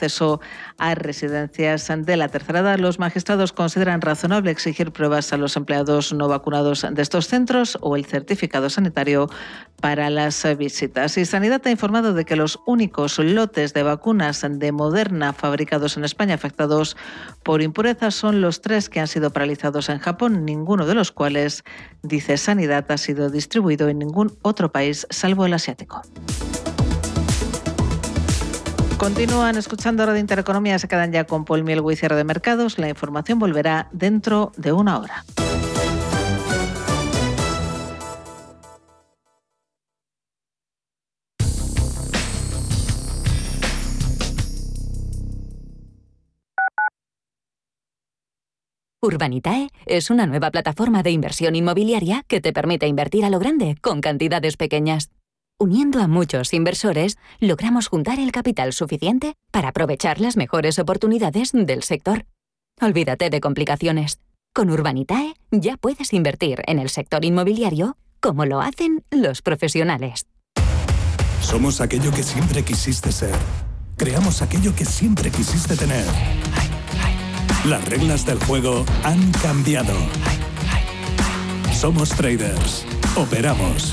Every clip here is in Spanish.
acceso a residencias de la tercera edad. Los magistrados consideran razonable exigir pruebas a los empleados no vacunados de estos centros o el certificado sanitario para las visitas. Y Sanidad ha informado de que los únicos lotes de vacunas de Moderna fabricados en España afectados por impurezas son los tres que han sido paralizados en Japón, ninguno de los cuales, dice Sanidad, ha sido distribuido en ningún otro país salvo el asiático. Continúan escuchando Radio Intereconomía, se quedan ya con Paul Mielgo y de mercados. La información volverá dentro de una hora. Urbanitae es una nueva plataforma de inversión inmobiliaria que te permite invertir a lo grande con cantidades pequeñas. Uniendo a muchos inversores, logramos juntar el capital suficiente para aprovechar las mejores oportunidades del sector. Olvídate de complicaciones. Con Urbanitae ya puedes invertir en el sector inmobiliario como lo hacen los profesionales. Somos aquello que siempre quisiste ser. Creamos aquello que siempre quisiste tener las reglas del juego han cambiado. Somos traders. Operamos.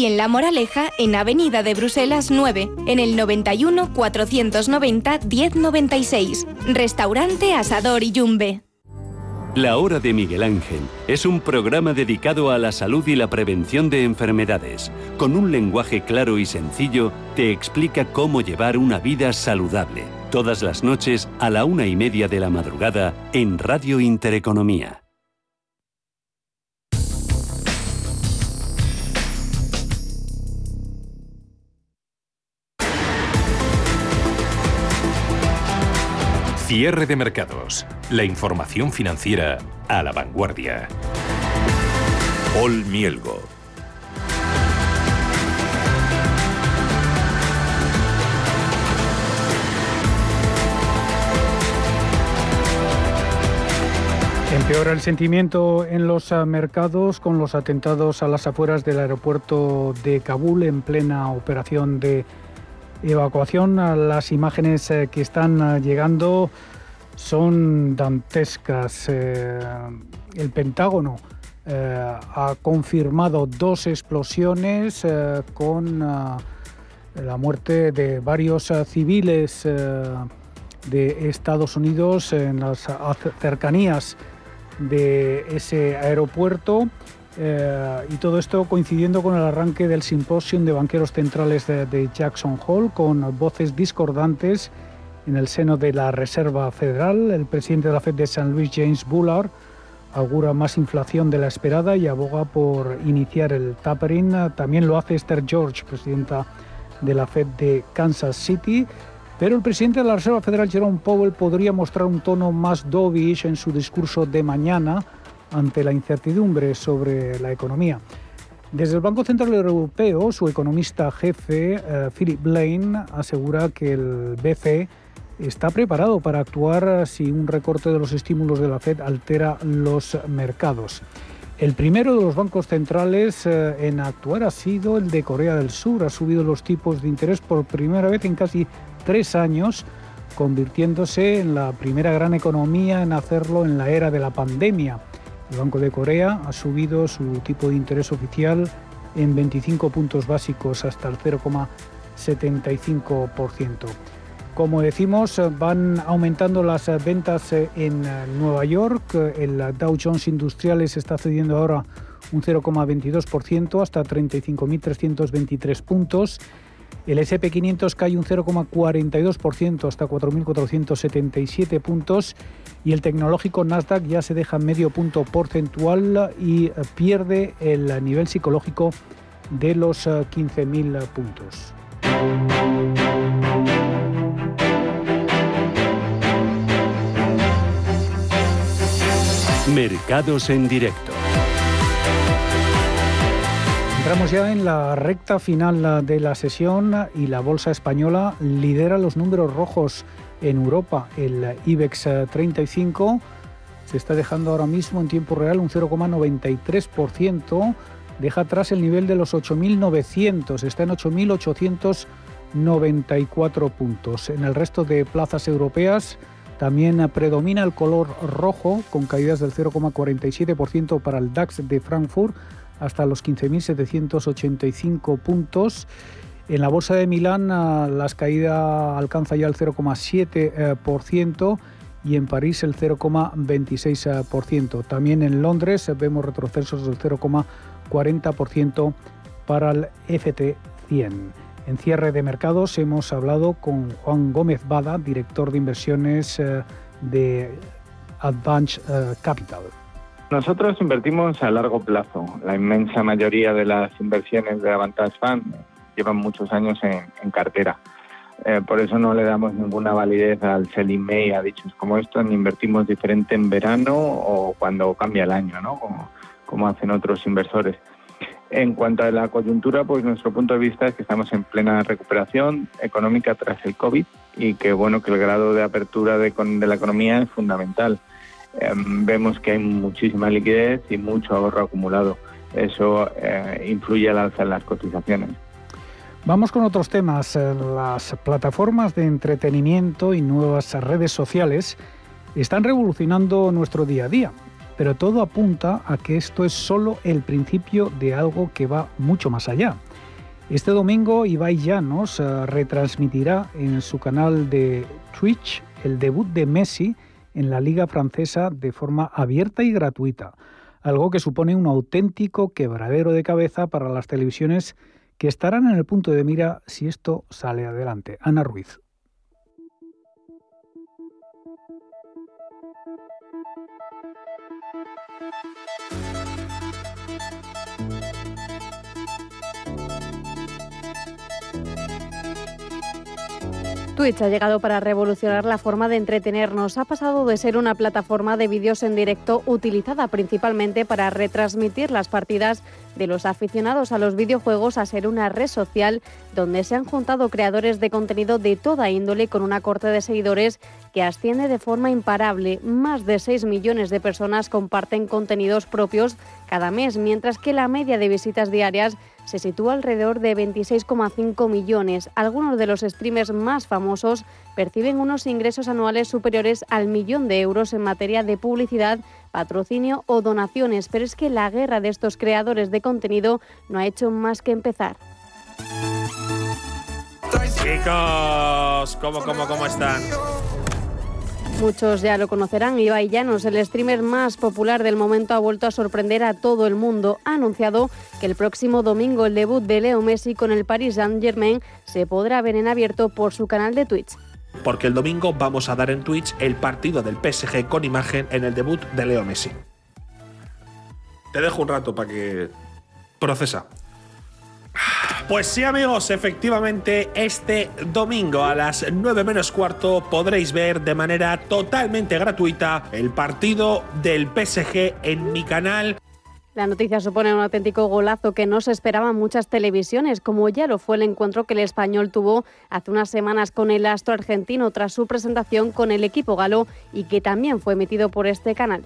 en La Moraleja, en Avenida de Bruselas 9, en el 91 490 1096. Restaurante Asador Iyumbe. La Hora de Miguel Ángel es un programa dedicado a la salud y la prevención de enfermedades. Con un lenguaje claro y sencillo, te explica cómo llevar una vida saludable. Todas las noches a la una y media de la madrugada en Radio Intereconomía. Cierre de mercados. La información financiera a la vanguardia. Paul Mielgo. Empeora el sentimiento en los ah, mercados con los atentados a las afueras del aeropuerto de Kabul en plena operación de evacuación. Las imágenes eh, que están eh, llegando son dantescas. Eh, el Pentágono ha confirmado dos explosiones con la muerte de varios civiles de Estados Unidos en las cercanías de ese aeropuerto. Eh, y todo esto coincidiendo con el arranque del simposium de banqueros centrales de, Jackson Hole, con voces discordantes en el seno de la Reserva Federal. El presidente de la Fed de San Luis, James Bullard, augura más inflación de la esperada y aboga por iniciar el tapering. También lo hace Esther George, presidenta de la Fed de Kansas City. Pero el presidente de la Reserva Federal, Jerome Powell, podría mostrar un tono más dovish en su discurso de mañana ante la incertidumbre sobre la economía. Desde el Banco Central Europeo, su economista jefe, eh, Philip Blaine, asegura que el BCE está preparado para actuar si un recorte de los estímulos de la Fed altera los mercados. El primero de los bancos centrales eh, en actuar ha sido el de Corea del Sur. Ha subido los tipos de interés por primera vez en casi tres años, convirtiéndose en la primera gran economía en hacerlo en la era de la pandemia. El Banco de Corea ha subido su tipo de interés oficial en 25 puntos básicos hasta el 0,75%. Como decimos, van aumentando las ventas en Nueva York. El Dow Jones Industriales está cediendo ahora un 0,22% hasta 35.323 puntos. El SP500 cae un 0,42% hasta 4.477 puntos y el tecnológico Nasdaq ya se deja medio punto porcentual y pierde el nivel psicológico de los 15.000 puntos. Mercados en directo. Entramos ya en la recta final de la sesión y la bolsa española lidera los números rojos en Europa. El IBEX 35 se está dejando ahora mismo en tiempo real un 0,93%. Deja atrás el nivel de los 8.900, está en 8.894 puntos. En el resto de plazas europeas también predomina el color rojo, con caídas del 0,47% para el DAX de Frankfurt hasta los 15.785 puntos. En la bolsa de Milán las caídas alcanza ya el 0,7% y en París el 0,26%. También en Londres vemos retrocesos del 0,40% para el FT100. En cierre de mercados hemos hablado con Juan Gómez Bada, director de inversiones eh, de Advance eh, Capital. Nosotros invertimos a largo plazo. La inmensa mayoría de las inversiones de Avantage Fund llevan muchos años en, cartera. Eh, por eso no le damos ninguna validez al selling May a dichos como estos, ni invertimos diferente en verano o cuando cambia el año, ¿no? como, hacen otros inversores. En cuanto a la coyuntura, pues nuestro punto de vista es que estamos en plena recuperación económica tras el COVID y que bueno que el grado de apertura de, de la economía es fundamental. Em, vemos que hay muchísima liquidez y mucho ahorro acumulado. Eso eh, influye al alza en las cotizaciones. Vamos con otros temas. Las plataformas de entretenimiento y nuevas redes sociales están revolucionando nuestro día a día, pero todo apunta a que esto es solo el principio de algo que va mucho más allá. Este domingo Ibai Llanos eh, retransmitirá en su canal de Twitch el debut de Messi en la Liga Francesa de forma abierta y gratuita, algo que supone un auténtico quebradero de cabeza para las televisiones que estarán en el punto de mira si esto sale adelante. Ana Ruiz. Twitch ha llegado para revolucionar la forma de entretenernos. Ha pasado de ser una plataforma de vídeos en directo utilizada principalmente para retransmitir las partidas de los aficionados a los videojuegos a ser una red social donde se han juntado creadores de contenido de toda índole con una corte de seguidores que asciende de forma imparable. Más de 6 millones de personas comparten contenidos propios cada mes, mientras que la media de visitas diarias se sitúa alrededor de 26,5 millones. Algunos de los streamers más famosos perciben unos ingresos anuales superiores al millón de euros en materia de publicidad, patrocinio o donaciones, pero es que la guerra de estos creadores de contenido no ha hecho más que empezar. Chicos, ¿cómo, cómo, cómo están? Muchos ya lo conocerán, Ibai Llanos, el streamer más popular del momento, ha vuelto a sorprender a todo el mundo. Ha anunciado que el próximo domingo el debut de Leo Messi con el Paris Saint-Germain se podrá ver en abierto por su canal de Twitch. Porque el domingo vamos a dar en Twitch el partido del PSG con imagen en el debut de Leo Messi. Te dejo un rato para que procesa. Pues sí amigos, efectivamente este domingo a las 9 menos cuarto podréis ver de manera totalmente gratuita el partido del PSG en mi canal. La noticia supone un auténtico golazo que no se esperaban muchas televisiones, como ya lo fue el encuentro que el español tuvo hace unas semanas con el astro argentino tras su presentación con el equipo galo y que también fue emitido por este canal.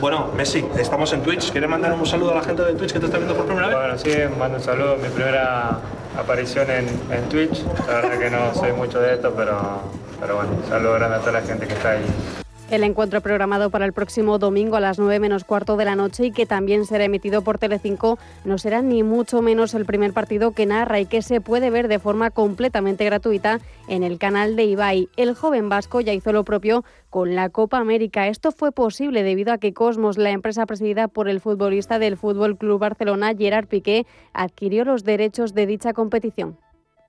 Bueno, Messi, estamos en Twitch. ¿Quieres mandar un saludo a la gente de Twitch que te está viendo por primera vez? Bueno, sí, mando un saludo. Mi primera aparición en, Twitch. La verdad que no soy mucho de esto, pero, pero bueno, saludo grande a toda la gente que está ahí. El encuentro programado para el próximo domingo a las 9 menos cuarto de la noche y que también será emitido por Telecinco no será ni mucho menos el primer partido que narra y que se puede ver de forma completamente gratuita en el canal de Ibai. El joven vasco ya hizo lo propio con la Copa América. Esto fue posible debido a que Cosmos, la empresa presidida por el futbolista del Fútbol Club Barcelona, Gerard Piqué, adquirió los derechos de dicha competición.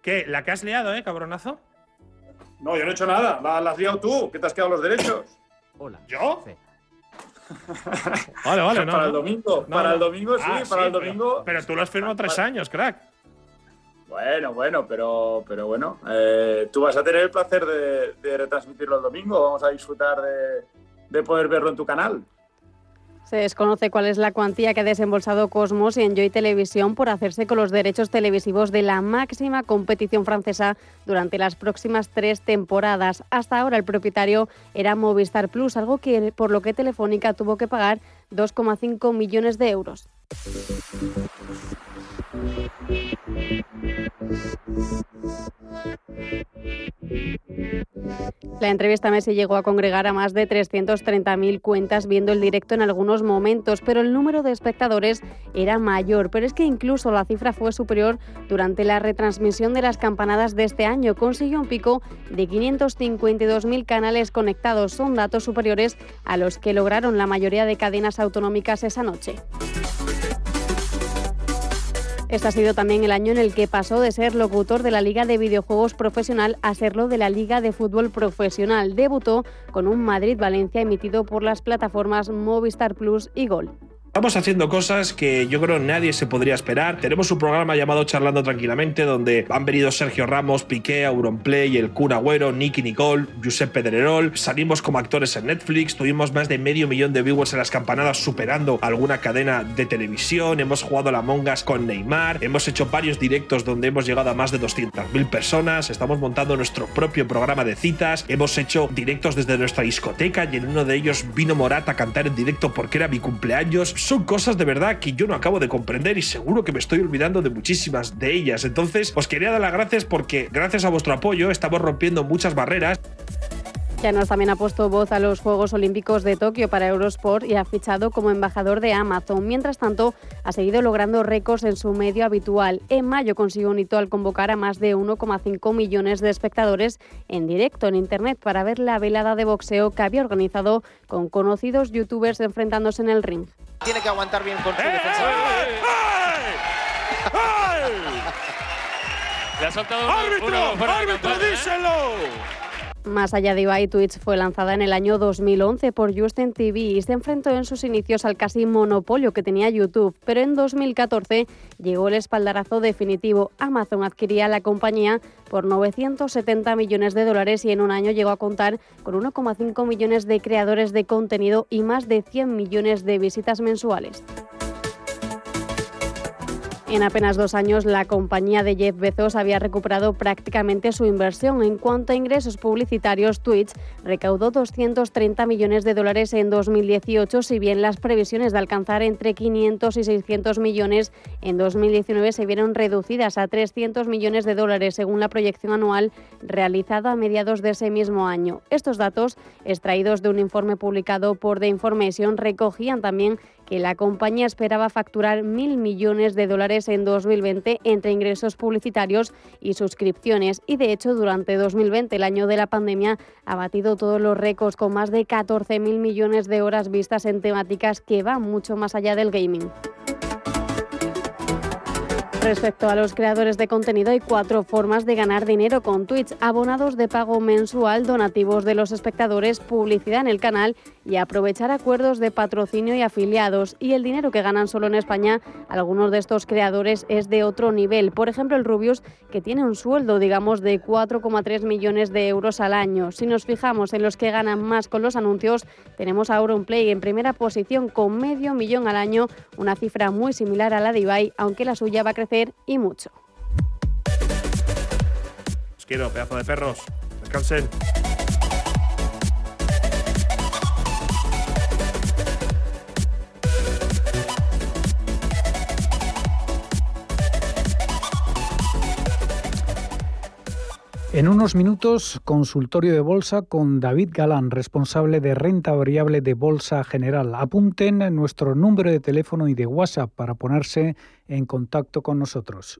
¿Qué? ¿La que has liado, eh, cabronazo? No, yo no he hecho nada. La, la has liado tú, que te has quedado los derechos. Hola. ¿Yo? Vale, vale, no. para no. el domingo, No, para no. el domingo sí, Ah, para el pero- domingo. Pero, tú lo has firmado tres años, crack. Bueno, bueno, pero, pero bueno, eh, tú vas a tener el placer de, de retransmitirlo el domingo. Vamos a disfrutar de, de poder verlo en tu canal. Se desconoce cuál es la cuantía que ha desembolsado Cosmos y Enjoy Televisión por hacerse con los derechos televisivos de la máxima competición francesa durante las próximas tres temporadas. Hasta ahora el propietario era Movistar Plus, algo que por lo que Telefónica tuvo que pagar 2,5 millones de euros. La entrevista Messi llegó a congregar a más de 330.000 cuentas viendo el directo en algunos momentos, pero el número de espectadores era mayor. Pero es que incluso la cifra fue superior durante la retransmisión de las campanadas de este año. Consiguió un pico de 552.000 canales conectados. Son datos superiores a los que lograron la mayoría de cadenas autonómicas esa noche. Este ha sido también el año en el que pasó de ser locutor de la Liga de Videojuegos Profesional a serlo de la Liga de Fútbol Profesional. Debutó con un Madrid-Valencia emitido por las plataformas Movistar Plus y Gol. Estamos haciendo cosas que yo creo nadie se podría esperar. Tenemos un programa llamado Charlando Tranquilamente, donde han venido Sergio Ramos, Piqué, Auronplay, el Kun Agüero, Nicky Nicole, Josep Pedrerol. Salimos como actores en Netflix, tuvimos más de medio millón de viewers en las campanadas, superando alguna cadena de televisión. Hemos jugado a la Mongas con Neymar. Hemos hecho varios directos donde hemos llegado a más de 200.000 personas. Estamos montando nuestro propio programa de citas. Hemos hecho directos desde nuestra discoteca y en uno de ellos vino Morata a cantar en directo porque era mi cumpleaños. Son cosas de verdad que yo no acabo de comprender y seguro que me estoy olvidando de muchísimas de ellas. Entonces, os quería dar las gracias porque gracias a vuestro apoyo estamos rompiendo muchas barreras. Llanos también ha puesto voz a los Juegos Olímpicos de Tokio para Eurosport y ha fichado como embajador de Amazon. Mientras tanto, ha seguido logrando récords en su medio habitual. En mayo consiguió un hito al convocar a más de 1,5 millones de espectadores en directo en Internet para ver la velada de boxeo que había organizado con conocidos youtubers enfrentándose en el ring. Tiene que aguantar bien con su defensa. Le ha saltado una- una fuera de campana, ¿eh? Más allá de Ibai, Twitch fue lanzada en el año 2011 por Justin TV y se enfrentó en sus inicios al casi monopolio que tenía YouTube, pero en 2014 llegó el espaldarazo definitivo. Amazon adquiría la compañía por 970 millones de dólares y en un año llegó a contar con 1,5 millones de creadores de contenido y más de 100 millones de visitas mensuales. En apenas dos años, la compañía de Jeff Bezos había recuperado prácticamente su inversión. En cuanto a ingresos publicitarios, Twitch recaudó 230 millones de dólares en 2018, si bien las previsiones de alcanzar entre 500 y 600 millones en 2019 se vieron reducidas a 300 millones de dólares, según la proyección anual realizada a mediados de ese mismo año. Estos datos, extraídos de un informe publicado por The Information, recogían también que la compañía esperaba facturar mil millones de dólares en 2020 entre ingresos publicitarios y suscripciones. Y de hecho, durante 2020, el año de la pandemia, ha batido todos los récords con más de 14.000 millones de horas vistas en temáticas que van mucho más allá del gaming. Respecto a los creadores de contenido, hay cuatro formas de ganar dinero con Twitch. Abonados de pago mensual, donativos de los espectadores, publicidad en el canal y aprovechar acuerdos de patrocinio y afiliados. Y el dinero que ganan solo en España, algunos de estos creadores es de otro nivel. Por ejemplo, el Rubius, que tiene un sueldo, digamos, de 4,3 millones de euros al año. Si nos fijamos en los que ganan más con los anuncios, tenemos a Auronplay en primera posición con medio millón al año, una cifra muy similar a la de Ibai, aunque la suya va a y mucho. Os quiero, pedazo de perros. Descansen. En unos minutos, consultorio de bolsa con David Galán, responsable de renta variable de Bolsa General. Apunten nuestro número de teléfono y de WhatsApp para ponerse en contacto con nosotros.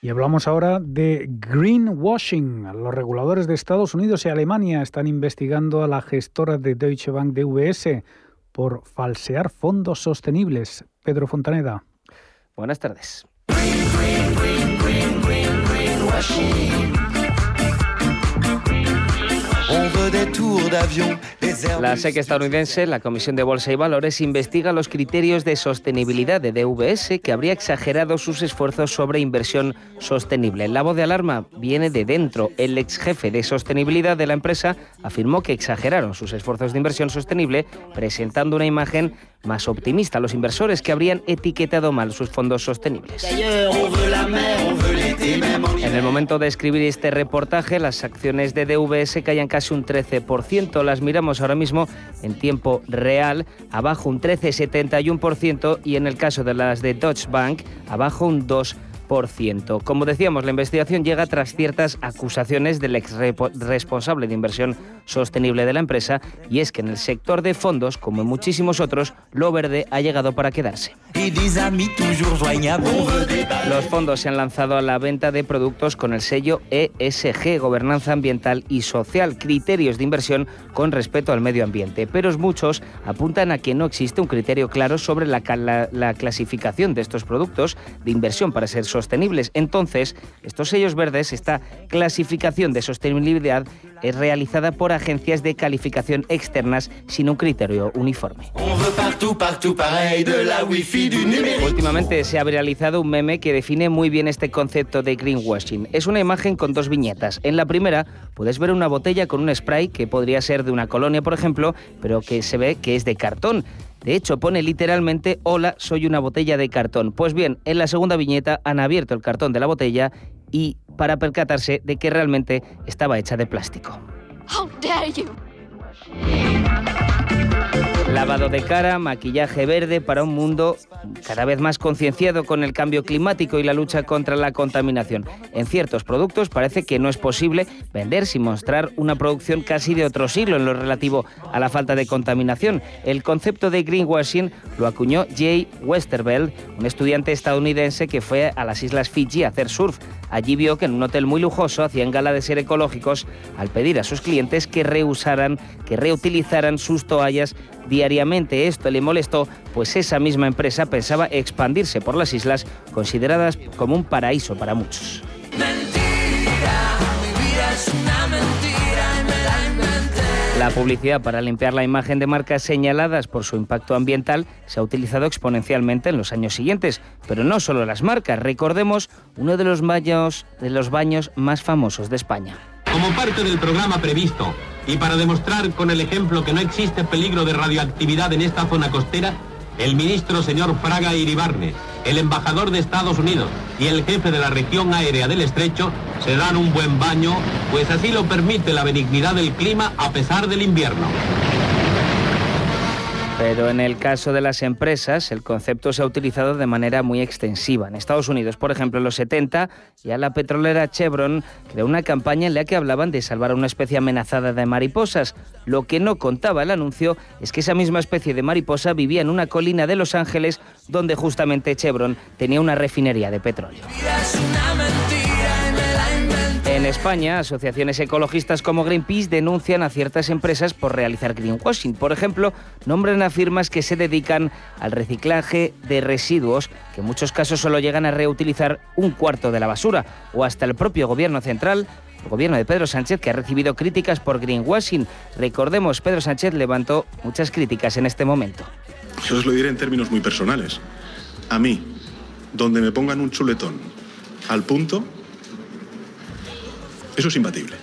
Y hablamos ahora de greenwashing. Los reguladores de Estados Unidos y Alemania están investigando a la gestora de Deutsche Bank DVS por falsear fondos sostenibles. Pedro Fontaneda. Buenas tardes. La SEC estadounidense, la Comisión de Bolsa y Valores, investiga los criterios de sostenibilidad de DVS que habría exagerado sus esfuerzos sobre inversión sostenible. La voz de alarma viene de dentro. El ex jefe de sostenibilidad de la empresa afirmó que exageraron sus esfuerzos de inversión sostenible presentando una imagen más optimista a los inversores que habrían etiquetado mal sus fondos sostenibles. En el momento de escribir este reportaje, las acciones de DVS caían casi un 13%. Las miramos ahora mismo en tiempo real, abajo un 13,71% y en el caso de las de Deutsche Bank, abajo un 2%. Como decíamos, la investigación llega tras ciertas acusaciones del ex responsable de inversión sostenible de la empresa y es que en el sector de fondos, como en muchísimos otros, lo verde ha llegado para quedarse. Los fondos se han lanzado a la venta de productos con el sello ESG, Gobernanza Ambiental y Social, criterios de inversión con respeto al medio ambiente. Pero muchos apuntan a que no existe un criterio claro sobre la, la clasificación de estos productos de inversión para ser sostenibles. Entonces, estos sellos verdes, esta clasificación de sostenibilidad es realizada por agencias de calificación externas sin un criterio uniforme. Últimamente se ha realizado un meme que define muy bien este concepto de greenwashing. Es una imagen con dos viñetas. En la primera puedes ver una botella con un spray que podría ser de una colonia, por ejemplo, pero que se ve que es de cartón. De hecho, pone literalmente, hola, soy una botella de cartón. Pues bien, en la segunda viñeta han abierto el cartón de la botella y para percatarse de que realmente estaba hecha de plástico. Lavado de cara, maquillaje verde para un mundo cada vez más concienciado con el cambio climático y la lucha contra la contaminación. En ciertos productos parece que no es posible vender sin mostrar una producción casi de otro siglo en lo relativo a la falta de contaminación. El concepto de greenwashing lo acuñó Jay Westerveld, un estudiante estadounidense que fue a las islas Fiji a hacer surf. Allí vio que en un hotel muy lujoso hacían gala de ser ecológicos al pedir a sus clientes que reusaran, que reutilizaran sus toallas. Esto le molestó, pues esa misma empresa pensaba expandirse por las islas consideradas como un paraíso para muchos. La publicidad para limpiar la imagen de marcas señaladas por su impacto ambiental se ha utilizado exponencialmente en los años siguientes, pero no solo las marcas, recordemos uno de los baños más famosos de España. Como parte del programa previsto y para demostrar con el ejemplo que no existe peligro de radioactividad en esta zona costera, el ministro señor Fraga Iribarne, el embajador de Estados Unidos y el jefe de la región aérea del estrecho se dan un buen baño, pues así lo permite la benignidad del clima a pesar del invierno. Pero en el caso de las empresas, el concepto se ha utilizado de manera muy extensiva. En Estados Unidos, por ejemplo, en los 70, ya la petrolera Chevron creó una campaña en la que hablaban de salvar a una especie amenazada de mariposas. Lo que no contaba el anuncio es que esa misma especie de mariposa vivía en una colina de Los Ángeles donde justamente Chevron tenía una refinería de petróleo. En España, asociaciones ecologistas como Greenpeace denuncian a ciertas empresas por realizar greenwashing. Por ejemplo, nombran a firmas que se dedican al reciclaje de residuos, que en muchos casos solo llegan a reutilizar un cuarto de la basura, o hasta el propio gobierno central el gobierno de Pedro Sánchez, que ha recibido críticas por greenwashing. Recordemos, Pedro Sánchez levantó muchas críticas en este momento. Yo os lo diré en términos muy personales. A mí, donde me pongan un chuletón al punto, eso es imbatible.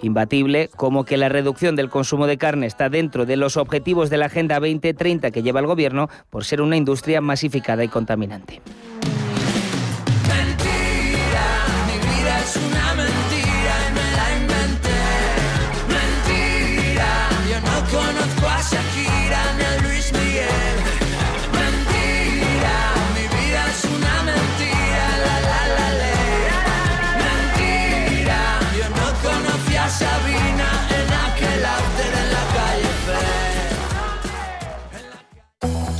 imbatible como que la reducción del consumo de carne está dentro de los objetivos de la Agenda 2030 que lleva el Gobierno por ser una industria masificada y contaminante.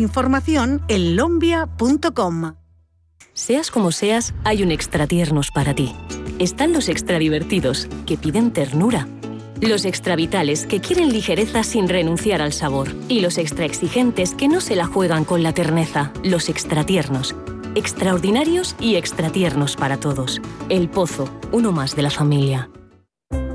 información en lombia.com. Seas como seas, hay un extra tiernos para ti. Están los extra divertidos, que piden ternura. Los extra vitales, que quieren ligereza sin renunciar al sabor. Y los extra exigentes, que no se la juegan con la terneza. Los extra tiernos. Extraordinarios y extra tiernos para todos. El Pozo, uno más de la familia.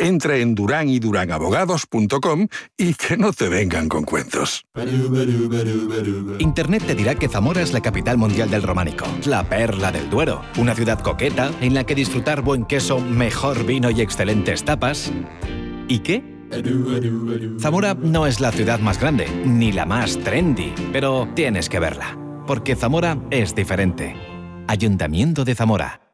Entra en duranydurangabogados.com y que no te vengan con cuentos. Internet te dirá que Zamora es la capital mundial del románico, la perla del Duero, una ciudad coqueta en la que disfrutar buen queso, mejor vino y excelentes tapas. ¿Y qué? Zamora no es la ciudad más grande, ni la más trendy, pero tienes que verla, porque Zamora es diferente. Ayuntamiento de Zamora.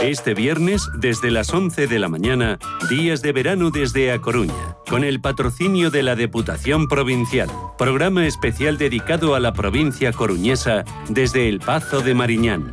Este viernes, desde las 11 de la mañana, días de verano desde A Coruña, con el patrocinio de la Deputación Provincial. Programa especial dedicado a la provincia coruñesa desde el Pazo de Mariñán.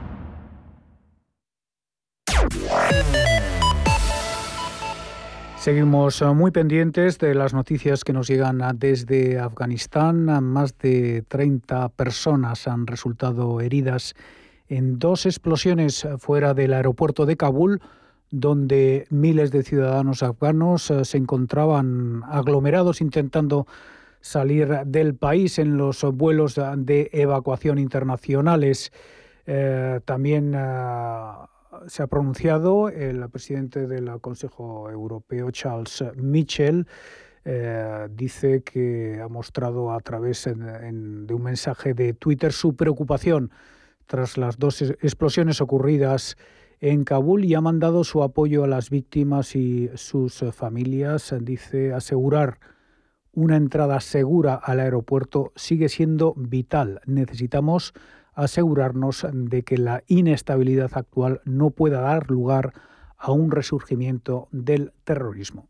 Seguimos eh, muy pendientes de las noticias que nos llegan ah, desde Afganistán. Más de 30 personas han resultado heridas en dos explosiones fuera del aeropuerto de Kabul, donde miles de ciudadanos afganos eh, se encontraban aglomerados intentando salir del país en los vuelos de evacuación internacionales. Eh, también se ha pronunciado el presidente del Consejo Europeo, Charles Michel. Eh, dice que ha mostrado a través de un mensaje de Twitter su preocupación tras las dos explosiones ocurridas en Kabul y ha mandado su apoyo a las víctimas y sus familias. Dice asegurar una entrada segura al aeropuerto sigue siendo vital. Necesitamos asegurarnos de que la inestabilidad actual no pueda dar lugar a un resurgimiento del terrorismo.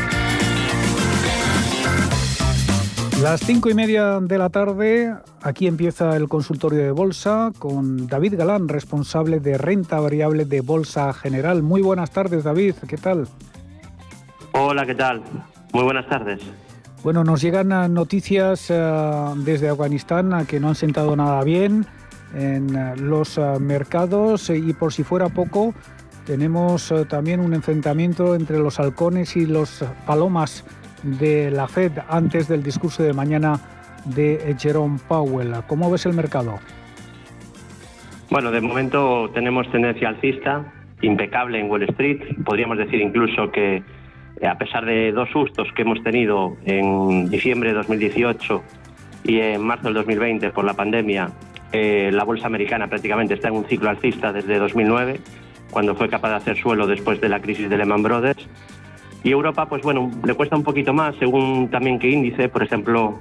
Las cinco y media de la tarde, aquí empieza el consultorio de bolsa con David Galán, responsable de renta variable de Bolsa General. Muy buenas tardes, David, ¿qué tal? Hola, ¿qué tal? Muy buenas tardes. Bueno, nos llegan eh, noticias eh, desde Afganistán eh, que no han sentado nada bien en los mercados y por si fuera poco, tenemos también un enfrentamiento entre los halcones y los palomas de la Fed antes del discurso de mañana de Jerome Powell. ¿Cómo ves el mercado? Bueno, de momento tenemos tendencia alcista, impecable en Wall Street. Podríamos decir incluso que eh, a pesar de dos sustos que hemos tenido en diciembre de 2018 y en marzo del 2020 por la pandemia, eh, la bolsa americana prácticamente está en un ciclo alcista desde 2009, cuando fue capaz de hacer suelo después de la crisis de Lehman Brothers. Y Europa, pues bueno, le cuesta un poquito más, según también qué índice. Por ejemplo,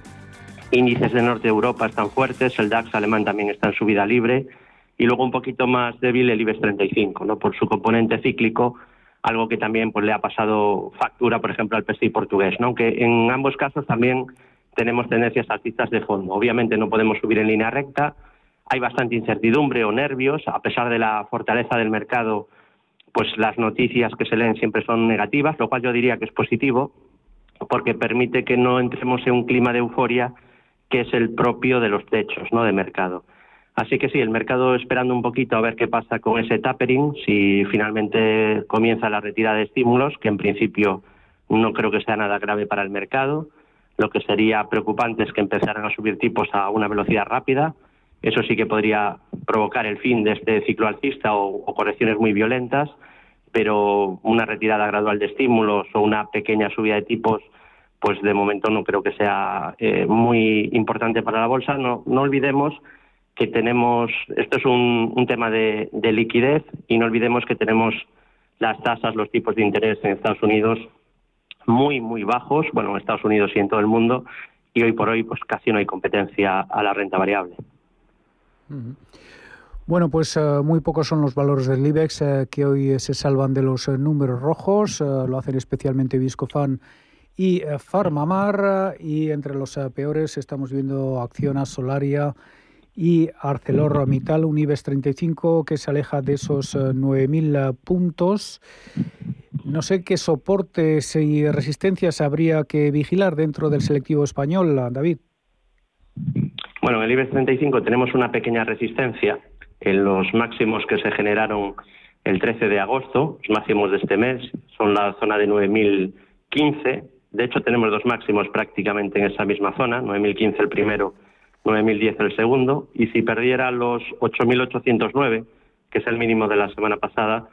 índices de Norte de Europa están fuertes, el DAX alemán también está en subida libre. Y luego un poquito más débil el IBEX 35, ¿no? por su componente cíclico, algo que también pues, le ha pasado factura, por ejemplo, al PSI portugués. ¿no? Aunque en ambos casos también tenemos tendencias altistas de fondo. Obviamente no podemos subir en línea recta, hay bastante incertidumbre o nervios, a pesar de la fortaleza del mercado pues las noticias que se leen siempre son negativas, lo cual yo diría que es positivo, porque permite que no entremos en un clima de euforia que es el propio de los techos ¿no? de mercado. Así que sí, el mercado esperando un poquito a ver qué pasa con ese tapering, si finalmente comienza la retirada de estímulos, que en principio no creo que sea nada grave para el mercado. Lo que sería preocupante es que empezaran a subir tipos a una velocidad rápida, eso sí que podría provocar el fin de este ciclo alcista o, correcciones muy violentas, pero una retirada gradual de estímulos o una pequeña subida de tipos, pues de momento no creo que sea eh, muy importante para la bolsa. No, no olvidemos que tenemos, esto es un, tema de, de, liquidez y no olvidemos que tenemos las tasas, los tipos de interés en Estados Unidos muy, muy bajos, bueno, en Estados Unidos y en todo el mundo, y hoy por hoy pues casi no hay competencia a la renta variable. Bueno, pues eh, muy pocos son los valores del IBEX eh, que hoy se salvan de los eh, números rojos. lo hacen especialmente Viscofan y Farmamar. y entre los peores estamos viendo Acciona, Solaria y ArcelorMittal, un IBEX 35 que se aleja de esos 9.000 puntos. No sé qué soportes y resistencias habría que vigilar dentro del selectivo español, David. Bueno, en el IBEX 35 tenemos una pequeña resistencia en los máximos que se generaron el 13 de agosto, los máximos de este mes, son la zona de 9.015. De hecho, tenemos dos máximos prácticamente en esa misma zona, 9.015 el primero, 9.010 el segundo. Y si perdiera los 8.809, que es el mínimo de la semana pasada,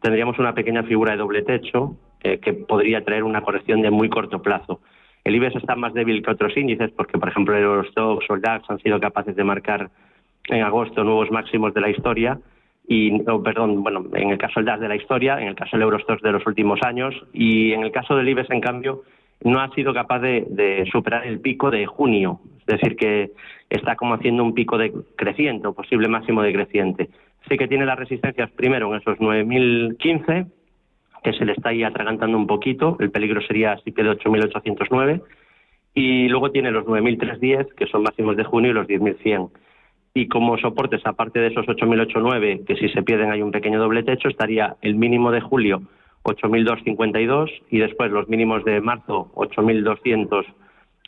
tendríamos una pequeña figura de doble techo eh, que podría traer una corrección de muy corto plazo. El IBEX está más débil que otros índices porque, por ejemplo, el Eurostoxx o el DAX han sido capaces de marcar en agosto nuevos máximos de la historia y, perdón, bueno, en el caso del DAX de la historia, en el caso del Eurostoxx de los últimos años y en el caso del IBEX, en cambio, no ha sido capaz de, superar el pico de junio, es decir, que está como haciendo un pico de creciente o posible máximo de creciente. Sí que tiene las resistencias primero en esos 9.015 que se le está ahí atragantando un poquito, el peligro sería si de 8.809, y luego tiene los 9.310, que son máximos de junio, y los 10.100. Y como soportes, aparte de esos 8.809, que si se pierden hay un pequeño doble techo, estaría el mínimo de julio 8.252 y después los mínimos de marzo 8.274,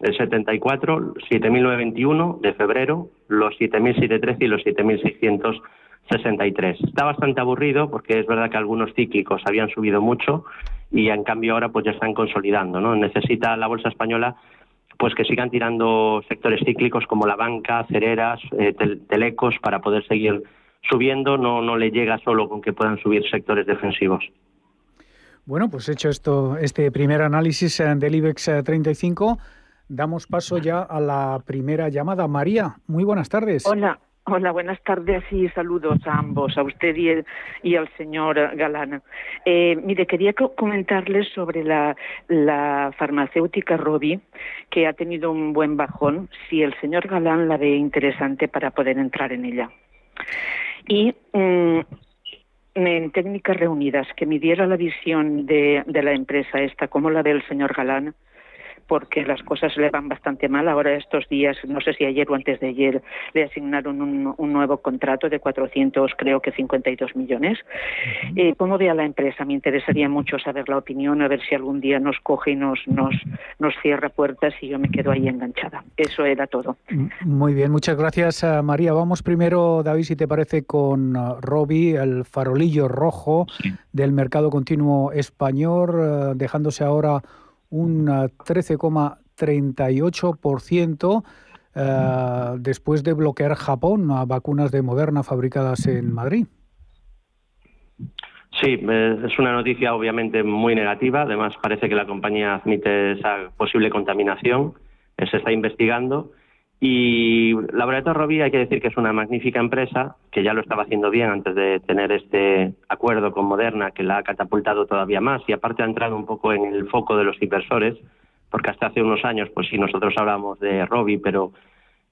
7.921 de febrero, los 7.713 y los 7.600 63. Está bastante aburrido porque es verdad que algunos cíclicos habían subido mucho y en cambio ahora pues ya están consolidando, ¿no? Necesita la bolsa española pues que sigan tirando sectores cíclicos como la banca, cereras, eh, telecos para poder seguir subiendo, no no le llega solo con que puedan subir sectores defensivos. Bueno, pues hecho esto este primer análisis eh, del IBEX 35 eh, Damos paso ya a la primera llamada. María, muy buenas tardes. Hola, Hola, buenas tardes y saludos a ambos, a usted y, al señor Galán. Eh, mire, quería comentarles sobre la, la farmacéutica Robi, que ha tenido un buen bajón, si el señor Galán la ve interesante para poder entrar en ella. Y mm, en técnicas reunidas, que midiera la visión de, de la empresa esta, cómo la ve el señor Galán, porque las cosas le van bastante mal. Ahora estos días, no sé si ayer o antes de ayer, le asignaron un, nuevo contrato de 400, creo que 52 millones. Eh, ¿Cómo ve a la empresa? Me interesaría mucho saber la opinión, a ver si algún día nos coge y nos, nos, nos cierra puertas y yo me quedo ahí enganchada. Eso era todo. Muy bien, muchas gracias eh, María. Vamos primero, David, si te parece, con uh, Robbie, el farolillo rojo del mercado continuo español, dejándose ahora un 13,38% eh, después de bloquear Japón a vacunas de Moderna fabricadas en Madrid. Sí, es una noticia obviamente muy negativa. Además, parece que la compañía admite esa posible contaminación. Se está investigando. Y Laboratorio Robi hay que decir que es una magnífica empresa que ya lo estaba haciendo bien antes de tener este acuerdo con Moderna que la ha catapultado todavía más. Y aparte ha entrado un poco en el foco de los inversores porque hasta hace unos años pues sí nosotros hablamos de Robi pero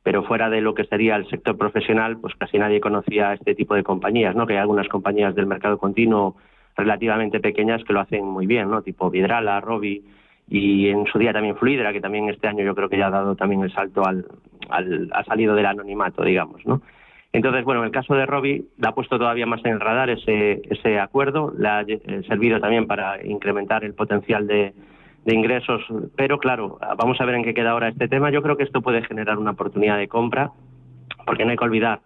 pero fuera de lo que sería el sector profesional pues casi nadie conocía este tipo de compañías no que hay algunas compañías del mercado continuo relativamente pequeñas que lo hacen muy bien no tipo Vidrala Robi y en su día también Fluidra, que también este año yo creo que ya ha dado también el salto al, al ha salido del anonimato, digamos, ¿no? Entonces, bueno, en el caso de Robbie, le ha puesto todavía más en el radar ese, ese acuerdo, le ha eh, servido también para incrementar el potencial de, de ingresos, pero claro, vamos a ver en qué queda ahora este tema. Yo creo que esto puede generar una oportunidad de compra, porque no hay que olvidar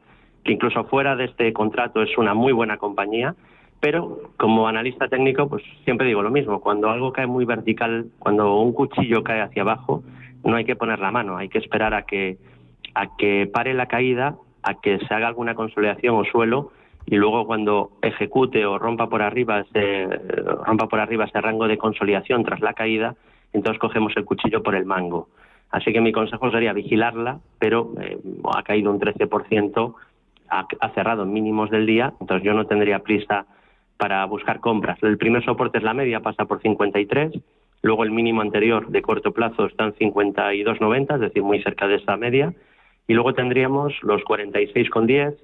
que incluso fuera de este contrato es una muy buena compañía, pero como analista técnico, pues siempre digo lo mismo, cuando algo cae muy vertical, cuando un cuchillo cae hacia abajo, no hay que poner la mano, hay que esperar a que, a que pare la caída, a que se haga alguna consolidación o suelo y luego cuando ejecute o rompa por arriba ese, rompa por arriba ese rango de consolidación tras la caída, entonces cogemos el cuchillo por el mango. Así que mi consejo sería vigilarla, pero eh, ha caído un 13%, ha, ha cerrado mínimos del día, entonces yo no tendría prisa para buscar compras. El primer soporte es la media, pasa por 53. Luego el mínimo anterior de corto plazo está en 52,90, es decir, muy cerca de esa media. Y luego tendríamos los 46,10,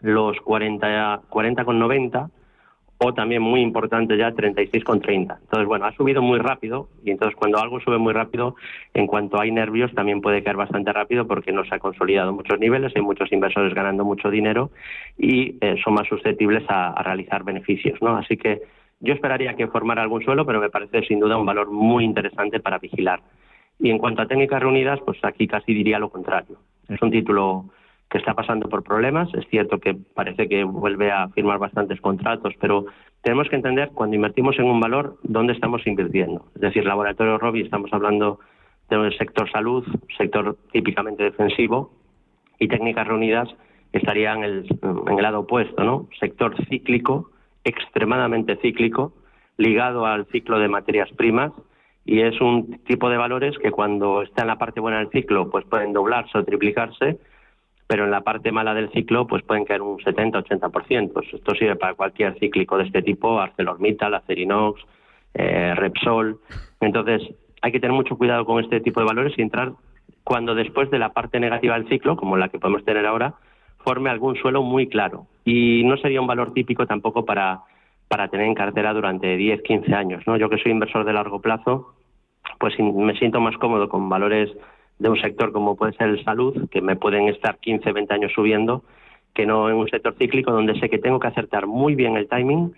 los 40,90 40 o también muy importante ya 36,30. Entonces, bueno, ha subido muy rápido y entonces cuando algo sube muy rápido, en cuanto hay nervios, también puede caer bastante rápido porque no se ha consolidado muchos niveles, hay muchos inversores ganando mucho dinero y eh, son más susceptibles a, a, realizar beneficios, ¿no? Así que yo esperaría que formara algún suelo, pero me parece sin duda un valor muy interesante para vigilar. Y en cuanto a técnicas reunidas, pues aquí casi diría lo contrario. Es un título que está pasando por problemas. Es cierto que parece que vuelve a firmar bastantes contratos, pero tenemos que entender cuando invertimos en un valor dónde estamos invirtiendo. Es decir, Laboratorio Robi estamos hablando de un sector salud, sector típicamente defensivo, y técnicas reunidas estarían en el, en el lado opuesto, ¿no? Sector cíclico, extremadamente cíclico, ligado al ciclo de materias primas y es un tipo de valores que cuando está en la parte buena del ciclo pues pueden doblarse o triplicarse pero en la parte mala del ciclo pues pueden caer un 70-80%. Pues esto sirve para cualquier cíclico de este tipo, ArcelorMittal, Acerinox, eh, Repsol. Entonces hay que tener mucho cuidado con este tipo de valores y entrar cuando después de la parte negativa del ciclo, como la que podemos tener ahora, forme algún suelo muy claro. Y no sería un valor típico tampoco para, para tener en cartera durante 10, 15 años. ¿no? Yo que soy inversor de largo plazo, pues me siento más cómodo con valores de un sector como puede ser el salud, que me pueden estar 15, 20 años subiendo, que no en un sector cíclico donde sé que tengo que acertar muy bien el timing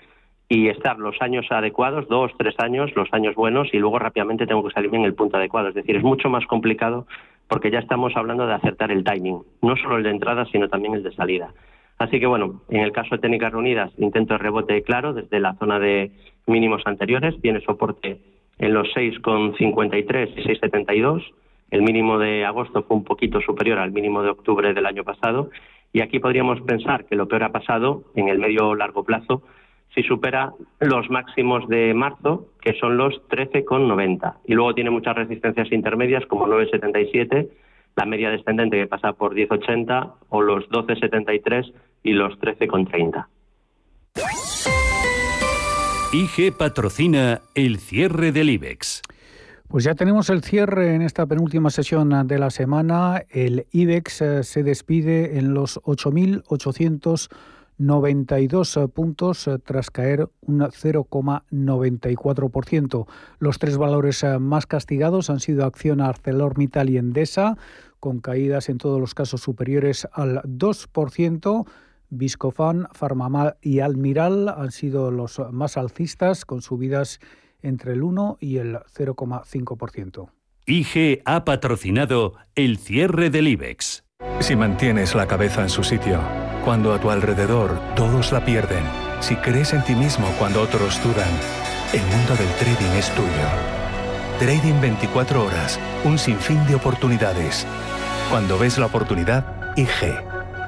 y estar los años adecuados, dos, tres años, los años buenos, y luego rápidamente tengo que salir en el punto adecuado. Es decir, es mucho más complicado porque ya estamos hablando de acertar el timing, no solo el de entrada, sino también el de salida. Así que bueno, en el caso de técnicas reunidas, intento de rebote claro desde la zona de mínimos anteriores, tiene soporte en los 6,53 y 6,72 el mínimo de agosto fue un poquito superior al mínimo de octubre del año pasado y aquí podríamos pensar que lo peor ha pasado en el medio largo plazo, pero en el corto plazo, sí, podríamos ver algún tipo de rebote. Pero bueno, en el caso de técnicas reunidas, intento de rebote claro desde la zona de mínimos anteriores, tiene soporte en los 6,53 y 6,72. El mínimo de agosto fue un poquito superior al mínimo de octubre del año pasado si supera los máximos de marzo, que son los 13,90. Y luego tiene muchas resistencias intermedias como 9,77, la media descendente que pasa por 10,80 o los 12,73 y los 13,30. IG patrocina el cierre del IBEX. Pues ya tenemos el cierre en esta penúltima sesión de la semana. El IBEX eh, se despide en los 8.892 puntos eh, tras caer un 0,94%. Los tres valores eh, más castigados han sido Acción ArcelorMittal y Endesa, con caídas en todos los casos superiores al 2%. Viscofan, Farmamal y Almiral han sido los más alcistas, con subidas entre el 1 y el 0,5%. IG ha patrocinado el cierre del IBEX. Si mantienes la cabeza en su sitio, cuando a tu alrededor todos la pierden, si crees en ti mismo cuando otros dudan, el mundo del trading es tuyo. Trading 24 horas, un sinfín de oportunidades. Cuando ves la oportunidad, IG.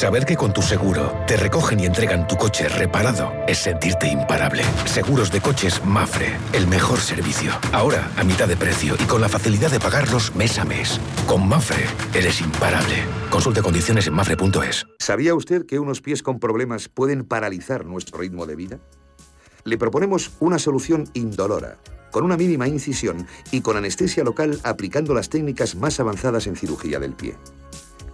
Saber que con tu seguro te recogen y entregan tu coche reparado es sentirte imparable. Seguros de coches Mafre, el mejor servicio. Ahora a mitad de precio y con la facilidad de pagarlos mes a mes. Con Mafre eres imparable. Consulte condiciones en mafre.es. ¿Sabía usted que unos pies con problemas pueden paralizar nuestro ritmo de vida? Le proponemos una solución indolora, con una mínima incisión y con anestesia local aplicando las técnicas más avanzadas en cirugía del pie.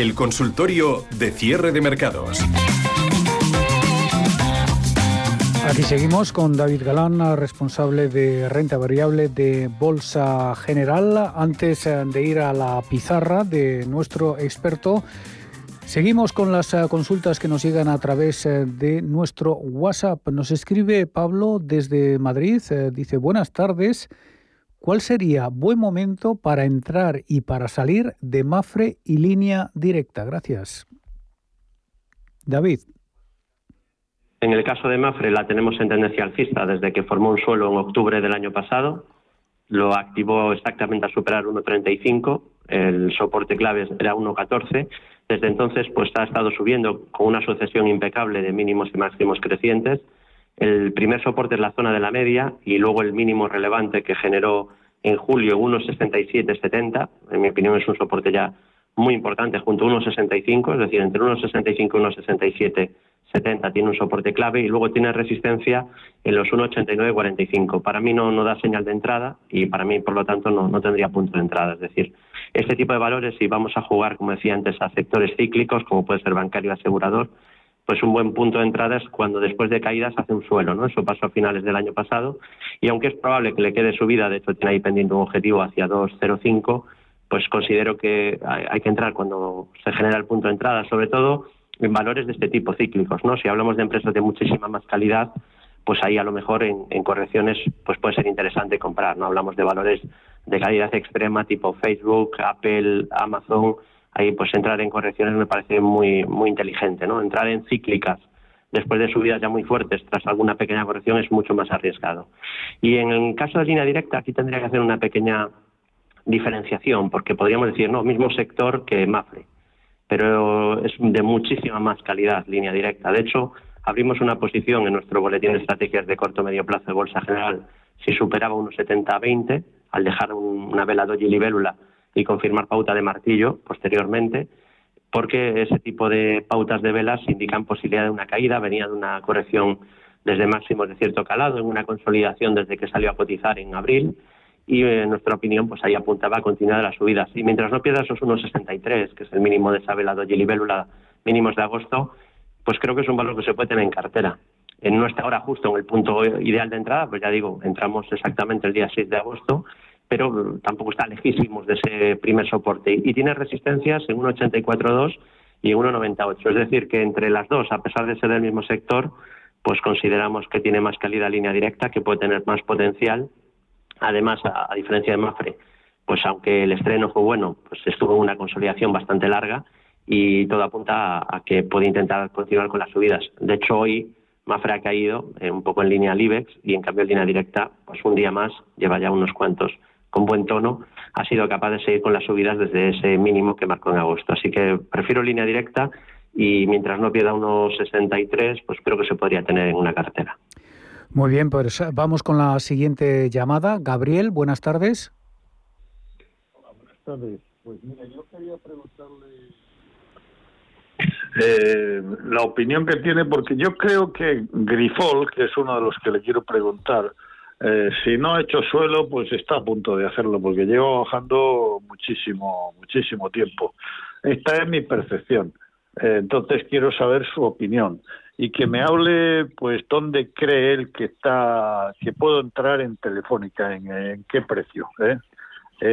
El consultorio de cierre de mercados. Aquí seguimos con David Galán, responsable de renta variable de Bolsa General. Antes eh, de ir a la pizarra de nuestro experto, seguimos con las eh, consultas que nos llegan a través eh, de nuestro WhatsApp. Nos escribe Pablo desde Madrid, dice buenas tardes. ¿Cuál sería buen momento para entrar y para salir de Mafre y línea directa? Gracias. David. En el caso de Mafre la tenemos en tendencia alcista desde que formó un suelo en octubre del año pasado. Lo activó exactamente a superar 1.35. El soporte clave era 1.14. Desde entonces pues ha estado subiendo con una sucesión impecable de mínimos y máximos crecientes el primer soporte es la zona de la media y luego el mínimo relevante que generó en julio 1,6770. En mi opinión es un soporte ya muy importante junto a 1,65, es decir, entre 1,65 y 1,6770 tiene un soporte clave y luego tiene resistencia en los 1,8945. Para mí no, no da señal de entrada y para mí, por lo tanto, no, no tendría punto de entrada. Es decir, Este tipo de valores, si vamos a jugar, como decía antes, a sectores cíclicos, como puede ser bancario asegurador, pues un buen punto de entrada es cuando después de caídas hace un suelo, ¿no? Eso pasó a finales del año pasado y aunque es probable que le quede subida, de hecho tiene ahí pendiente un objetivo hacia 2.05, pues considero que hay que entrar cuando se genera el punto de entrada, sobre todo en valores de este tipo cíclicos, ¿no? Si hablamos de empresas de muchísima más calidad, pues ahí a lo mejor en, en, correcciones pues puede ser interesante comprar, ¿no? Hablamos de valores de calidad extrema tipo Facebook, Apple, Amazon, ahí pues entrar en correcciones me parece muy muy inteligente, ¿no? Entrar en cíclicas después de subidas ya muy fuertes tras alguna pequeña corrección es mucho más arriesgado. Y en el caso de línea directa aquí tendría que hacer una pequeña diferenciación porque podríamos decir, no, mismo sector que Mafre, pero es de muchísima más calidad línea directa. De hecho, abrimos una posición en nuestro boletín de estrategias de corto medio plazo de Bolsa General si superaba unos 70-20 al dejar una vela doji libélula y confirmar pauta de martillo posteriormente, porque ese tipo de pautas de velas indican posibilidad de una caída, venía de una corrección desde máximos de cierto calado, en una consolidación desde que salió a cotizar en abril, y en nuestra opinión, pues ahí apuntaba a continuar las subidas. Y mientras no pierda esos 1,63, que es el mínimo de esa vela doji libélula mínimos de agosto, pues creo que es un valor que se puede tener en cartera. En no está ahora justo en el punto ideal de entrada, pues ya digo, entramos exactamente el día 6 de agosto pero tampoco está lejísimos de ese primer soporte. Y tiene resistencias en 1,84,2 y en 1,98. Es decir, que entre las dos, a pesar de ser del mismo sector, pues consideramos que tiene más calidad línea directa, que puede tener más potencial. Además, a, diferencia de Mafre, pues aunque el estreno fue bueno, pues estuvo una consolidación bastante larga y todo apunta a, que puede intentar continuar con las subidas. De hecho, hoy Mafre ha caído eh, un poco en línea al IBEX y en cambio en línea directa, pues un día más lleva ya unos cuantos con buen tono, ha sido capaz de seguir con las subidas desde ese mínimo que marcó en agosto. Así que prefiero línea directa y mientras no pierda unos 63, pues creo que se podría tener en una cartera. Muy bien, pues vamos con la siguiente llamada. Gabriel, buenas tardes. Hola, buenas tardes. Pues mira, yo quería preguntarle eh, la opinión que tiene, porque yo creo que Grifol, que es uno de los que le quiero preguntar, eh, si no ha hecho suelo, pues está a punto de hacerlo, porque llevo bajando muchísimo, muchísimo tiempo. Esta es mi percepción. Eh, entonces quiero saber su opinión y que me hable, pues, dónde cree él que está, que puedo entrar en Telefónica, en, qué precio. ¿eh?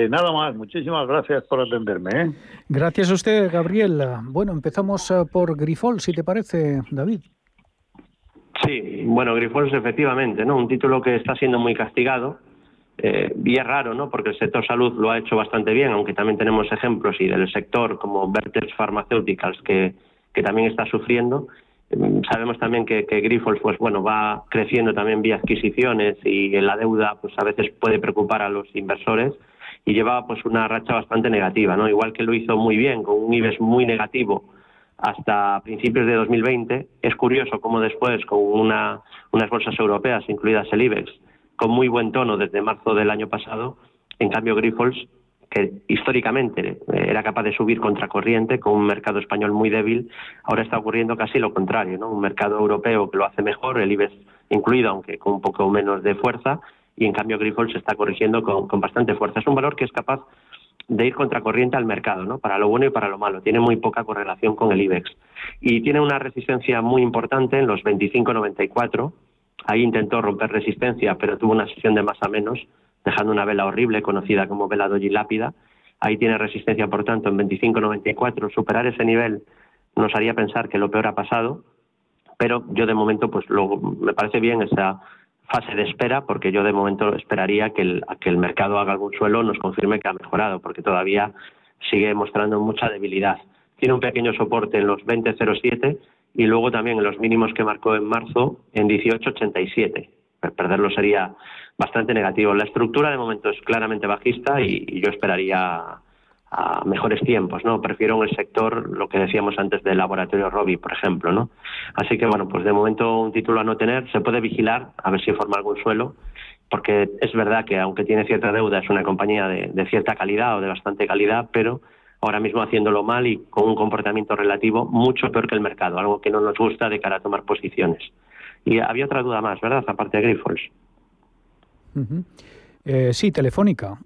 nada más, muchísimas gracias por atenderme. Gracias a usted, Gabriel. Bueno, empezamos por Grifol, si te parece, David. Sí, bueno, Grifols efectivamente, ¿no? Un título que está siendo muy castigado. Eh, y es raro, ¿no? Porque el sector salud lo ha hecho bastante bien, aunque también tenemos ejemplos y del sector como Vertex Pharmaceuticals que, que también está sufriendo. Mm, sabemos también que, que pues bueno, va creciendo también vía adquisiciones y la deuda, pues a veces puede preocupar a los inversores y lleva pues una racha bastante negativa, ¿no? Igual que lo hizo muy bien con un IBEX muy negativo hasta principios de 2020. Es curioso cómo después, con una, unas bolsas europeas, incluidas el IBEX, con muy buen tono desde marzo del año pasado, en cambio Grifols, que históricamente eh, era capaz de subir contracorriente con un mercado español muy débil, ahora está ocurriendo casi lo contrario, ¿no? Un mercado europeo que lo hace mejor, el IBEX incluido, aunque con un poco menos de fuerza, y en cambio Grifols se está corrigiendo con, con bastante fuerza. Es un valor que es capaz de ir contracorriente al mercado, ¿no? Para lo bueno y para lo malo. Tiene muy poca correlación con el IBEX. Y tiene una resistencia muy importante en los 25.94. Ahí intentó romper resistencia, pero tuvo una sesión de más a menos, dejando una vela horrible conocida como vela doji lápida. Ahí tiene resistencia, por tanto, en 25.94. Superar ese nivel nos haría pensar que lo peor ha pasado, pero yo de momento pues lo, me parece bien esa fase de espera, porque yo de momento esperaría que el, que el mercado haga algún suelo, nos confirme que ha mejorado, porque todavía sigue mostrando mucha debilidad. Tiene un pequeño soporte en los 20.07 y luego también en los mínimos que marcó en marzo en 18.87. Perderlo sería bastante negativo. La estructura de momento es claramente bajista y yo esperaría a mejores tiempos, ¿no? Prefiero en el sector lo que decíamos antes del laboratorio Robi, por ejemplo, ¿no? Así que, bueno, pues de momento un título a no tener, se puede vigilar a ver si forma algún suelo, porque es verdad que aunque tiene cierta deuda es una compañía de, de cierta calidad o de bastante calidad, pero ahora mismo haciéndolo mal y con un comportamiento relativo mucho peor que el mercado, algo que no nos gusta de cara a tomar posiciones. Y había otra duda más, ¿verdad? Aparte de Grifols. Eh, sí, Telefónica.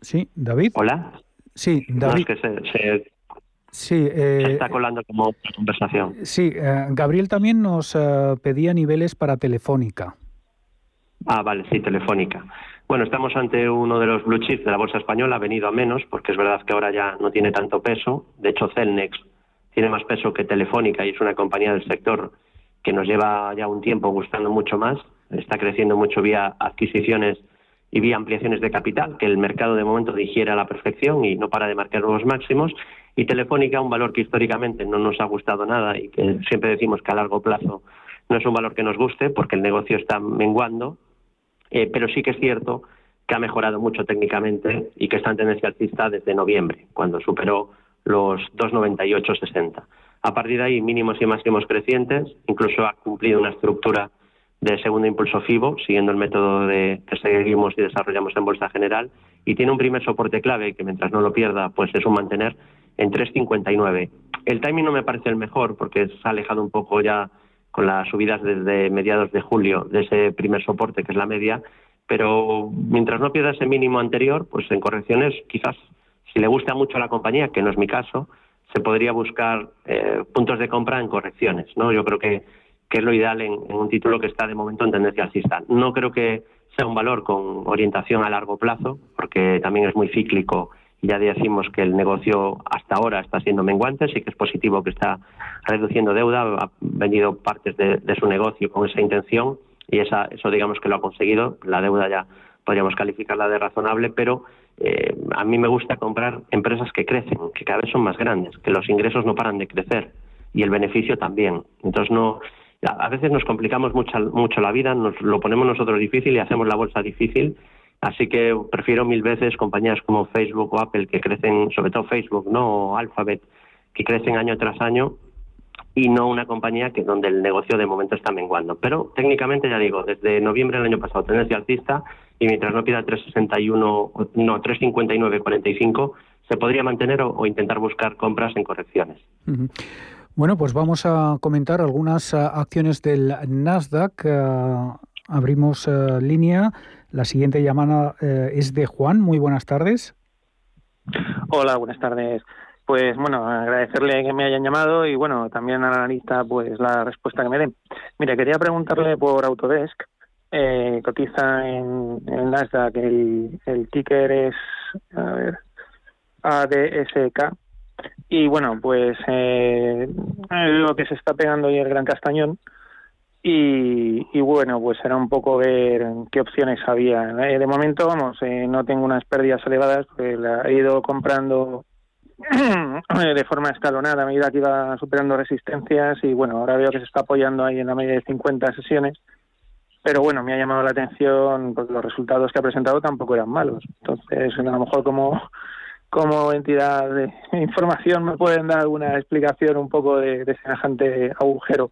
Sí, David. Hola. Sí, David. No, es que se, se, sí, eh, se está colando como conversación. Sí, eh, Gabriel también nos eh, pedía niveles para Telefónica. Ah, vale, sí, Telefónica. Bueno, estamos ante uno de los blue chips de la bolsa española, ha venido a menos, porque es verdad que ahora ya no tiene tanto peso. De hecho, Celnex tiene más peso que Telefónica y es una compañía del sector que nos lleva ya un tiempo gustando mucho más. Está creciendo mucho vía adquisiciones y vía ampliaciones de capital, que el mercado de momento digiere a la perfección y no para de marcar nuevos máximos. Y Telefónica, un valor que históricamente no nos ha gustado nada y que siempre decimos que a largo plazo no es un valor que nos guste porque el negocio está menguando, eh, pero sí que es cierto que ha mejorado mucho técnicamente y que está en tendencia alcista desde noviembre, cuando superó los 2,9860. A partir de ahí, mínimos y máximos crecientes, incluso ha cumplido una estructura de segundo impulso FIBO, siguiendo el método de, que seguimos y desarrollamos en Bolsa General, y tiene un primer soporte clave que mientras no lo pierda, pues es un mantener en 3,59. El timing no me parece el mejor porque se ha alejado un poco ya con las subidas desde mediados de julio de ese primer soporte que es la media, pero mientras no pierda ese mínimo anterior, pues en correcciones quizás si le gusta mucho a la compañía, que no es mi caso, se podría buscar eh, puntos de compra en correcciones, ¿no? Yo creo que que es lo ideal en, un título que está de momento en tendencia alcista. No creo que sea un valor con orientación a largo plazo, porque también es muy cíclico y ya decimos que el negocio hasta ahora está siendo menguante, sí que es positivo que está reduciendo deuda, ha vendido partes de, su negocio con esa intención y esa, eso digamos que lo ha conseguido, la deuda ya podríamos calificarla de razonable, pero eh, a mí me gusta comprar empresas que crecen, que cada vez son más grandes, que los ingresos no paran de crecer y el beneficio también. Entonces no a veces nos complicamos mucho, mucho la vida, nos lo ponemos nosotros difícil y hacemos la bolsa difícil. Así que prefiero mil veces compañías como Facebook o Apple que crecen, sobre todo Facebook, no o Alphabet, que crecen año tras año y no una compañía que donde el negocio de momento está menguando. Pero técnicamente ya digo, desde noviembre del año pasado tendencia alcista y mientras no pida 361, no 359.45 se podría mantener o, intentar buscar compras en correcciones. Bueno, pues vamos a comentar algunas eh, acciones del Nasdaq. Eh, abrimos eh, línea. La siguiente llamada es de Juan. Muy buenas tardes. Hola, buenas tardes. Pues bueno, agradecerle que me hayan llamado y bueno, también al analista pues la respuesta que me den. Mira, quería preguntarle por Autodesk. cotiza en, Nasdaq, el, el ticker es, a ver, ADSK y bueno, pues eh, lo que se está pegando hoy el Gran Castañón. Y, y, bueno, pues era un poco ver qué opciones había. Eh, de momento, vamos, eh, no tengo unas pérdidas elevadas, porque la he ido comprando de forma escalonada a medida que iba superando resistencias y bueno, ahora veo que se está apoyando ahí en la media de 50 sesiones. Pero bueno, me ha llamado la atención porque los resultados que ha presentado tampoco eran malos. Entonces, a lo mejor como como entidad de información me pueden dar alguna explicación un poco de, semejante agujero.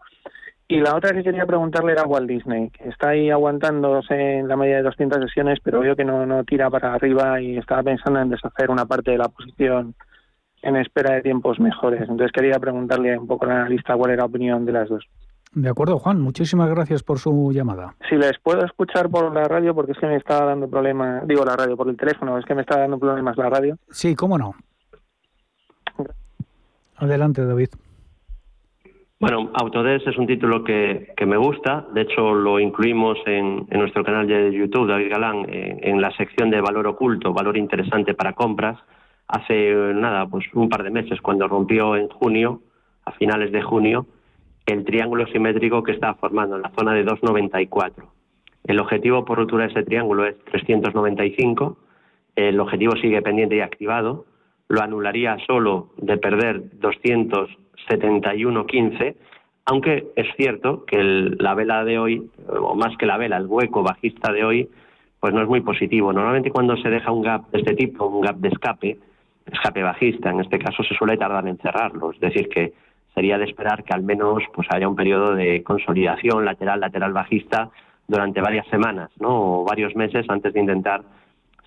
Y la otra que quería preguntarle era Walt Disney, que está ahí aguantándose en la media de 200 sesiones, pero veo que no, no tira para arriba y estaba pensando en deshacer una parte de la posición en espera de tiempos mejores. Entonces quería preguntarle un poco al analista cuál era la opinión de las dos. De acuerdo, Juan. Muchísimas gracias por su llamada. Si les puedo escuchar por la radio, porque es que me está dando problemas, digo la radio, por el teléfono, es que me está dando problemas la radio. Sí, cómo no. Adelante, David. Bueno, Autodesk es un título que, que me gusta. De hecho, lo incluimos en, en nuestro canal de YouTube, David Galán, en, en, la sección de valor oculto, valor interesante para compras. Hace nada, pues un par de meses, cuando rompió en junio, a finales de junio, el triángulo simétrico que está formando en la zona de 294. El objetivo por ruptura de ese triángulo es 395. El objetivo sigue pendiente y activado. Lo anularía solo de perder 271.15, aunque es cierto que la vela de hoy, o más que la vela, el hueco bajista de hoy, pues no es muy positivo. Normalmente cuando se deja un gap de este tipo, un gap de escape, escape bajista, en este caso se suele tardar en cerrarlo. Es decir, que sería de esperar que al menos pues haya un periodo de consolidación lateral, lateral bajista durante varias semanas, ¿no? O varios meses antes de intentar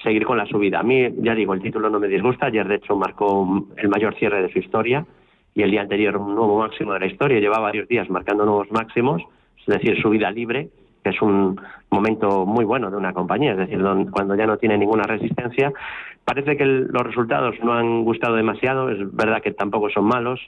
seguir con la subida. A mí, ya digo, el título no me disgusta. Ayer, de hecho, marcó el mayor cierre de su historia y el día anterior un nuevo máximo de la historia. Lleva varios días marcando nuevos máximos, es decir, subida libre. que es un momento muy bueno de una compañía, es decir, cuando ya no tiene ninguna resistencia. Parece que los resultados no han gustado demasiado, es verdad que tampoco son malos.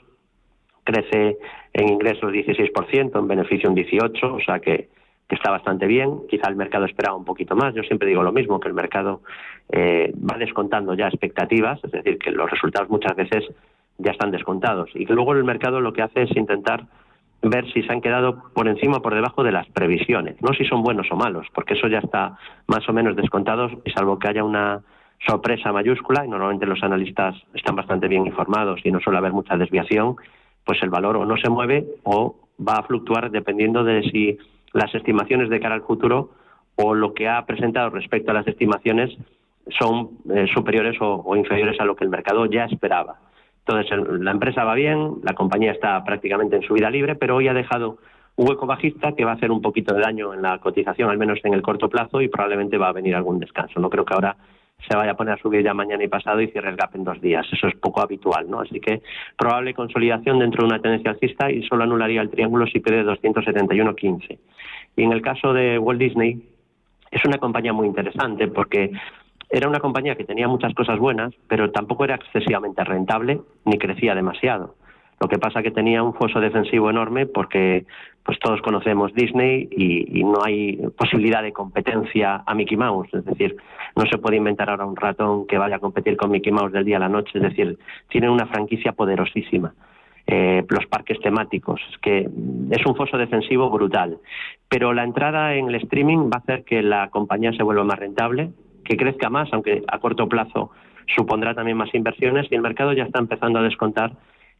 Crece en ingresos 16%, en beneficio un 18%, o sea que, está bastante bien. Quizá el mercado esperaba un poquito más. Yo siempre digo lo mismo, que el mercado eh, va descontando ya expectativas, es decir, que los resultados muchas veces ya están descontados. Y que luego el mercado lo que hace es intentar ver si se han quedado por encima o por debajo de las previsiones, no si son buenos o malos, porque eso ya está más o menos descontado, salvo que haya una sorpresa mayúscula, y normalmente los analistas están bastante bien informados y no suele haber mucha desviación, pues el valor o no se mueve o va a fluctuar dependiendo de si las estimaciones de cara al futuro o lo que ha presentado respecto a las estimaciones son eh, superiores o inferiores a lo que el mercado ya esperaba. Entonces, la empresa va bien, la compañía está prácticamente en su vida libre, pero hoy ha dejado un hueco bajista que va a hacer un poquito de daño en la cotización, al menos en el corto plazo, y probablemente va a venir algún descanso. No creo que ahora se vaya a poner a subir ya mañana y pasado y cierre el gap en dos días. Eso es poco habitual, ¿no? Así que probable consolidación dentro de una tendencia alcista y solo anularía el triángulo si pierde 271.15. Y en el caso de Walt Disney, es una compañía muy interesante porque era una compañía que tenía muchas cosas buenas, pero tampoco era excesivamente rentable ni crecía demasiado. Lo que pasa que tenía un foso defensivo enorme porque pues todos conocemos Disney y, no hay posibilidad de competencia a Mickey Mouse. Es decir, no se puede inventar ahora un ratón que vaya a competir con Mickey Mouse del día a la noche. Es decir, tienen una franquicia poderosísima. Eh, los parques temáticos, que es un foso defensivo brutal. Pero la entrada en el streaming va a hacer que la compañía se vuelva más rentable, que crezca más, aunque a corto plazo supondrá también más inversiones y el mercado ya está empezando a descontar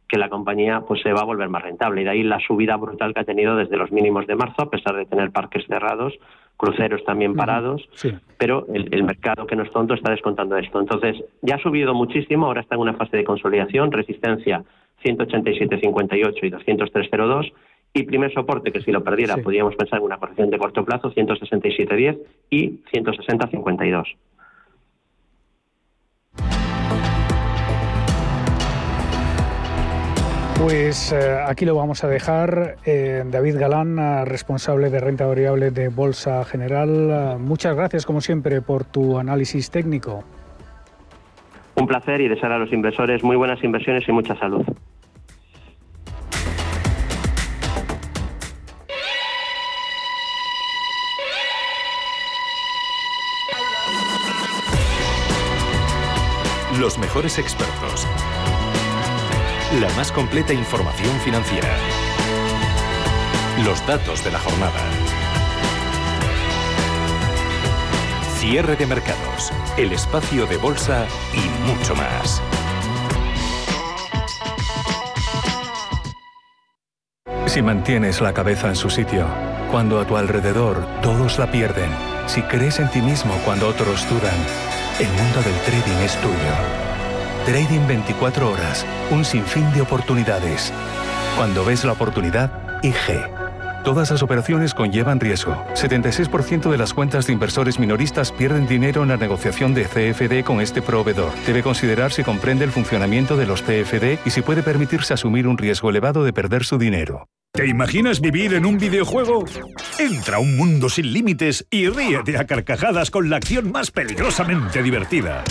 que la compañía pues se va a volver más rentable. Y de ahí la subida brutal que ha tenido desde los mínimos de marzo a pesar de tener parques cerrados cruceros también parados pero el, mercado que no es tonto está descontando esto. Entonces ya ha subido muchísimo ahora está en una fase de consolidación resistencia 187.58 y 203.02 y primer soporte, que si lo perdiera podríamos pensar en una corrección de corto plazo, 167.10 y 160.52. Pues eh, aquí lo vamos a dejar. Eh, David Galán, eh, responsable de renta variable de Bolsa General. muchas gracias, como siempre, por tu análisis técnico. Un placer y desear a los inversores muy buenas inversiones y mucha salud. Los mejores expertos. La más completa información financiera. Los datos de la jornada. Cierre de mercados. El espacio de bolsa y mucho más. Si mantienes la cabeza en su sitio, cuando a tu alrededor todos la pierden, si crees en ti mismo cuando otros dudan, el mundo del trading es tuyo. Trading 24 horas, un sinfín de oportunidades. Cuando ves la oportunidad, IG. Todas las operaciones conllevan riesgo. 76% de las cuentas de inversores minoristas pierden dinero en la negociación de CFD con este proveedor. Debe considerar si comprende el funcionamiento de los CFD y si puede permitirse asumir un riesgo elevado de perder su dinero. ¿Te imaginas vivir en un videojuego? Entra a un mundo sin límites y ríete a carcajadas con la acción más peligrosamente divertida.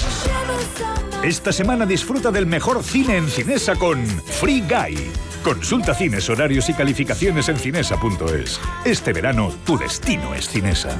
Esta semana disfruta del mejor cine en Cinesa con Free Guy. Consulta cines, horarios y calificaciones en cinesa.es. Este verano tu destino es Cinesa.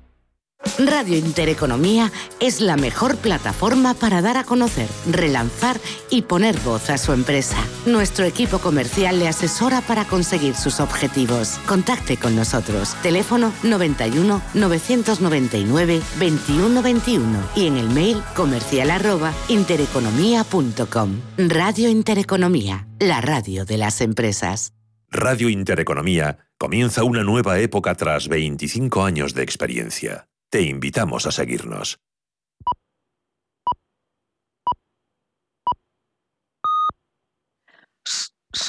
Radio Intereconomía es la mejor plataforma para dar a conocer, relanzar y poner voz a su empresa. Nuestro equipo comercial le asesora para conseguir sus objetivos. Contacte con nosotros. Teléfono 91 999 2121 y en el mail comercial arroba intereconomía.com. Radio Intereconomía, la radio de las empresas. Radio Intereconomía comienza una nueva época tras 25 años de experiencia. Te invitamos a seguirnos.